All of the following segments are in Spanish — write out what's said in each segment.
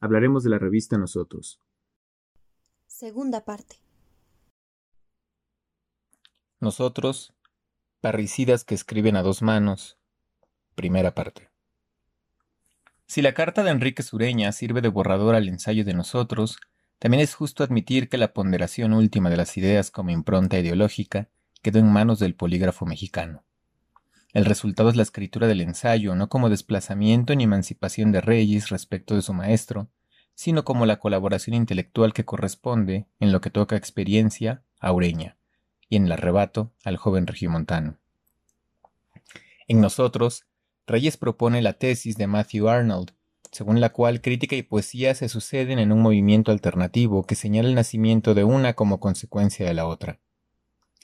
Hablaremos de la revista Nosotros. Segunda parte. Nosotros, parricidas que escriben a dos manos. Primera parte. Si la carta de Enrique Sureña sirve de borrador al ensayo de nosotros, también es justo admitir que la ponderación última de las ideas como impronta ideológica quedó en manos del polígrafo mexicano. El resultado es la escritura del ensayo, no como desplazamiento ni emancipación de Reyes respecto de su maestro, sino como la colaboración intelectual que corresponde, en lo que toca experiencia, a Ureña, y en el arrebato al joven regimontano. En nosotros, Reyes propone la tesis de Matthew Arnold, según la cual crítica y poesía se suceden en un movimiento alternativo que señala el nacimiento de una como consecuencia de la otra.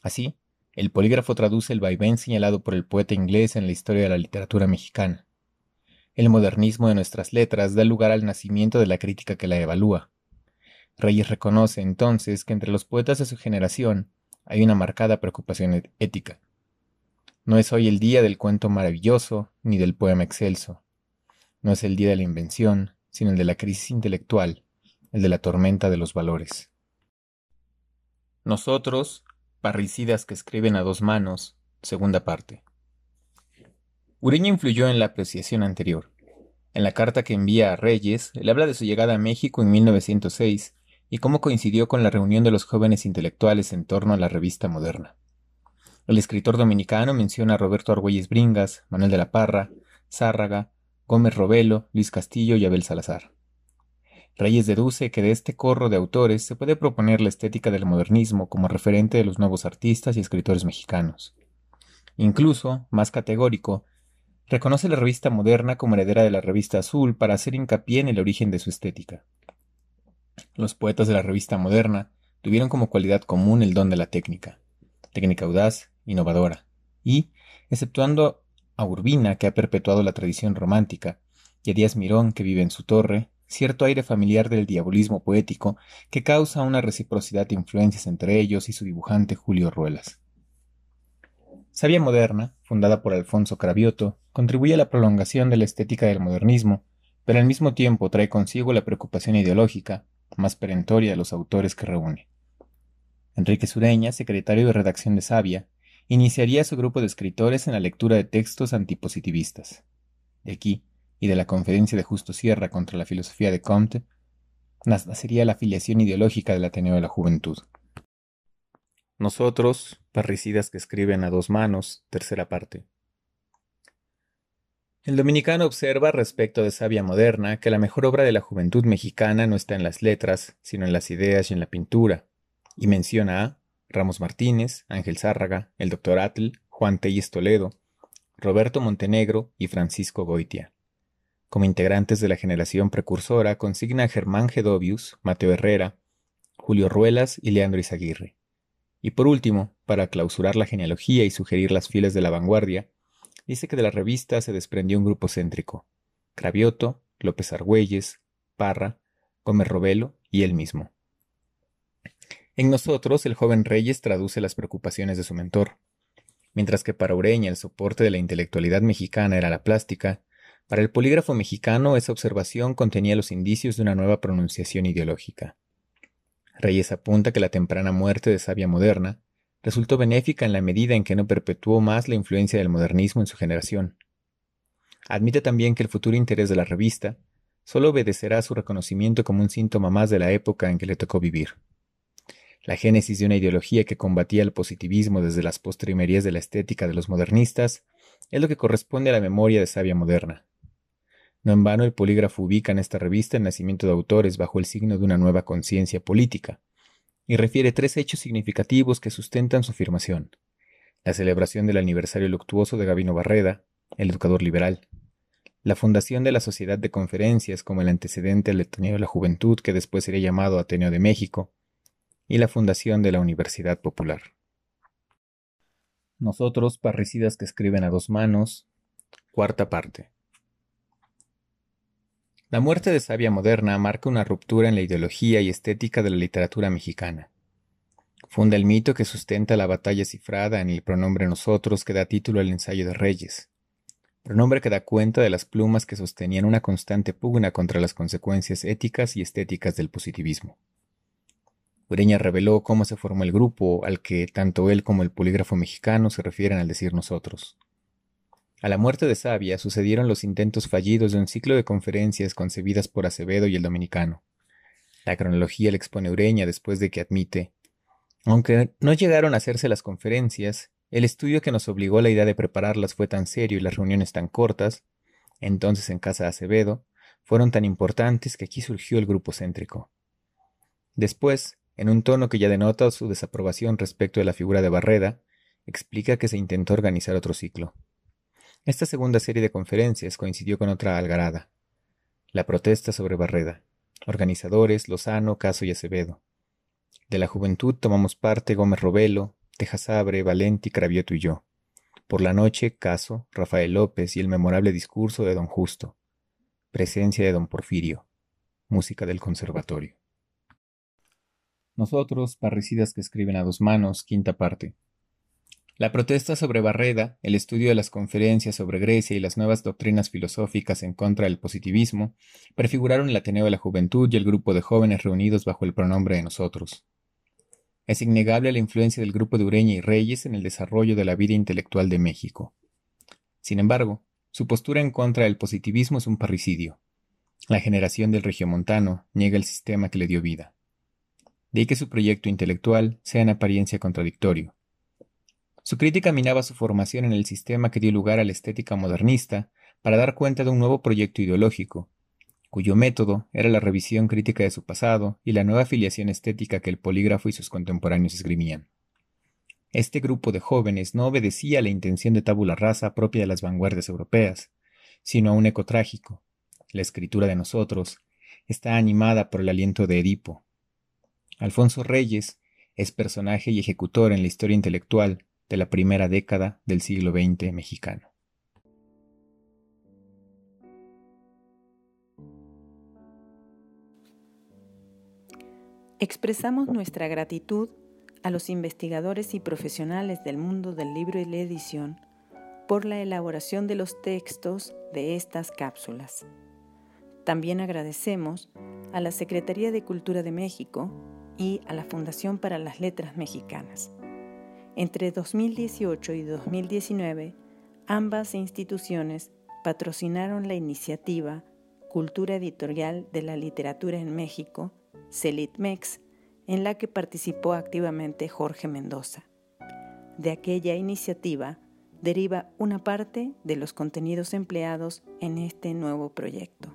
Así, el polígrafo traduce el vaivén señalado por el poeta inglés en la historia de la literatura mexicana. El modernismo de nuestras letras da lugar al nacimiento de la crítica que la evalúa. Reyes reconoce entonces que entre los poetas de su generación hay una marcada preocupación ética. No es hoy el día del cuento maravilloso ni del poema excelso. No es el día de la invención, sino el de la crisis intelectual, el de la tormenta de los valores. Nosotros, parricidas que escriben a dos manos, segunda parte. Ureña influyó en la apreciación anterior. En la carta que envía a Reyes, él habla de su llegada a México en 1906 y cómo coincidió con la reunión de los jóvenes intelectuales en torno a la revista moderna. El escritor dominicano menciona a Roberto Argüelles Bringas, Manuel de la Parra, Zárraga, Gómez Robelo, Luis Castillo y Abel Salazar. Reyes deduce que de este corro de autores se puede proponer la estética del modernismo como referente de los nuevos artistas y escritores mexicanos. Incluso, más categórico, reconoce la revista moderna como heredera de la revista azul para hacer hincapié en el origen de su estética. Los poetas de la revista moderna tuvieron como cualidad común el don de la técnica, técnica audaz, innovadora, y, exceptuando a Urbina, que ha perpetuado la tradición romántica, y a Díaz Mirón, que vive en su torre, cierto aire familiar del diabolismo poético que causa una reciprocidad de influencias entre ellos y su dibujante Julio Ruelas. Sabia Moderna, fundada por Alfonso Cravioto, contribuye a la prolongación de la estética del modernismo, pero al mismo tiempo trae consigo la preocupación ideológica, más perentoria de los autores que reúne. Enrique Sureña, secretario de redacción de Sabia, iniciaría su grupo de escritores en la lectura de textos antipositivistas. De aquí, y de la conferencia de Justo Sierra contra la filosofía de Comte, nacería la afiliación ideológica del Ateneo de la Juventud. Nosotros, parricidas que escriben a dos manos, tercera parte. El dominicano observa respecto de Sabia Moderna que la mejor obra de la juventud mexicana no está en las letras, sino en las ideas y en la pintura, y menciona a Ramos Martínez, Ángel Zárraga, el doctor Atl, Juan Telles Toledo, Roberto Montenegro y Francisco Goitia. Como integrantes de la generación precursora consigna a Germán Gedovius, Mateo Herrera, Julio Ruelas y Leandro Izaguirre. Y por último, para clausurar la genealogía y sugerir las filas de la vanguardia, dice que de la revista se desprendió un grupo céntrico: Cravioto, López Argüelles, Parra, Gómez Robelo y él mismo. En nosotros, el joven Reyes traduce las preocupaciones de su mentor. Mientras que para Ureña el soporte de la intelectualidad mexicana era la plástica, para el polígrafo mexicano esa observación contenía los indicios de una nueva pronunciación ideológica. Reyes apunta que la temprana muerte de Sabia Moderna resultó benéfica en la medida en que no perpetuó más la influencia del modernismo en su generación. Admite también que el futuro interés de la revista solo obedecerá a su reconocimiento como un síntoma más de la época en que le tocó vivir. La génesis de una ideología que combatía el positivismo desde las postrimerías de la estética de los modernistas es lo que corresponde a la memoria de sabia moderna. No en vano el polígrafo ubica en esta revista el nacimiento de autores bajo el signo de una nueva conciencia política, y refiere tres hechos significativos que sustentan su afirmación. La celebración del aniversario luctuoso de Gabino Barreda, el educador liberal, la fundación de la Sociedad de Conferencias como el antecedente al Ateneo de la Juventud que después sería llamado Ateneo de México, y la fundación de la Universidad Popular. Nosotros, parricidas que escriben a dos manos, cuarta parte. La muerte de Sabia Moderna marca una ruptura en la ideología y estética de la literatura mexicana. Funda el mito que sustenta la batalla cifrada en el pronombre nosotros que da título al ensayo de Reyes, pronombre que da cuenta de las plumas que sostenían una constante pugna contra las consecuencias éticas y estéticas del positivismo. Ureña reveló cómo se formó el grupo al que tanto él como el polígrafo mexicano se refieren al decir nosotros. A la muerte de Sabia sucedieron los intentos fallidos de un ciclo de conferencias concebidas por Acevedo y el dominicano. La cronología le expone Ureña después de que admite, aunque no llegaron a hacerse las conferencias, el estudio que nos obligó a la idea de prepararlas fue tan serio y las reuniones tan cortas, entonces en casa de Acevedo, fueron tan importantes que aquí surgió el grupo céntrico. Después, en un tono que ya denota su desaprobación respecto de la figura de Barreda, explica que se intentó organizar otro ciclo. Esta segunda serie de conferencias coincidió con otra algarada, la protesta sobre Barreda, organizadores Lozano, Caso y Acevedo. De la juventud tomamos parte Gómez Robelo, Tejasabre, Valenti, Cravioto y yo. Por la noche, Caso, Rafael López y el memorable discurso de don Justo. Presencia de don Porfirio. Música del conservatorio. Nosotros, parricidas que escriben a dos manos, quinta parte. La protesta sobre Barreda, el estudio de las conferencias sobre Grecia y las nuevas doctrinas filosóficas en contra del positivismo, prefiguraron el Ateneo de la Juventud y el grupo de jóvenes reunidos bajo el pronombre de nosotros. Es innegable la influencia del grupo de Ureña y Reyes en el desarrollo de la vida intelectual de México. Sin embargo, su postura en contra del positivismo es un parricidio. La generación del regiomontano niega el sistema que le dio vida de ahí que su proyecto intelectual sea en apariencia contradictorio. Su crítica minaba su formación en el sistema que dio lugar a la estética modernista para dar cuenta de un nuevo proyecto ideológico, cuyo método era la revisión crítica de su pasado y la nueva filiación estética que el polígrafo y sus contemporáneos esgrimían. Este grupo de jóvenes no obedecía a la intención de tabula rasa propia de las vanguardias europeas, sino a un eco trágico. La escritura de nosotros está animada por el aliento de Edipo, Alfonso Reyes es personaje y ejecutor en la historia intelectual de la primera década del siglo XX mexicano. Expresamos nuestra gratitud a los investigadores y profesionales del mundo del libro y la edición por la elaboración de los textos de estas cápsulas. También agradecemos a la Secretaría de Cultura de México y a la Fundación para las Letras Mexicanas. Entre 2018 y 2019, ambas instituciones patrocinaron la iniciativa Cultura Editorial de la Literatura en México, CELITMEX, en la que participó activamente Jorge Mendoza. De aquella iniciativa deriva una parte de los contenidos empleados en este nuevo proyecto.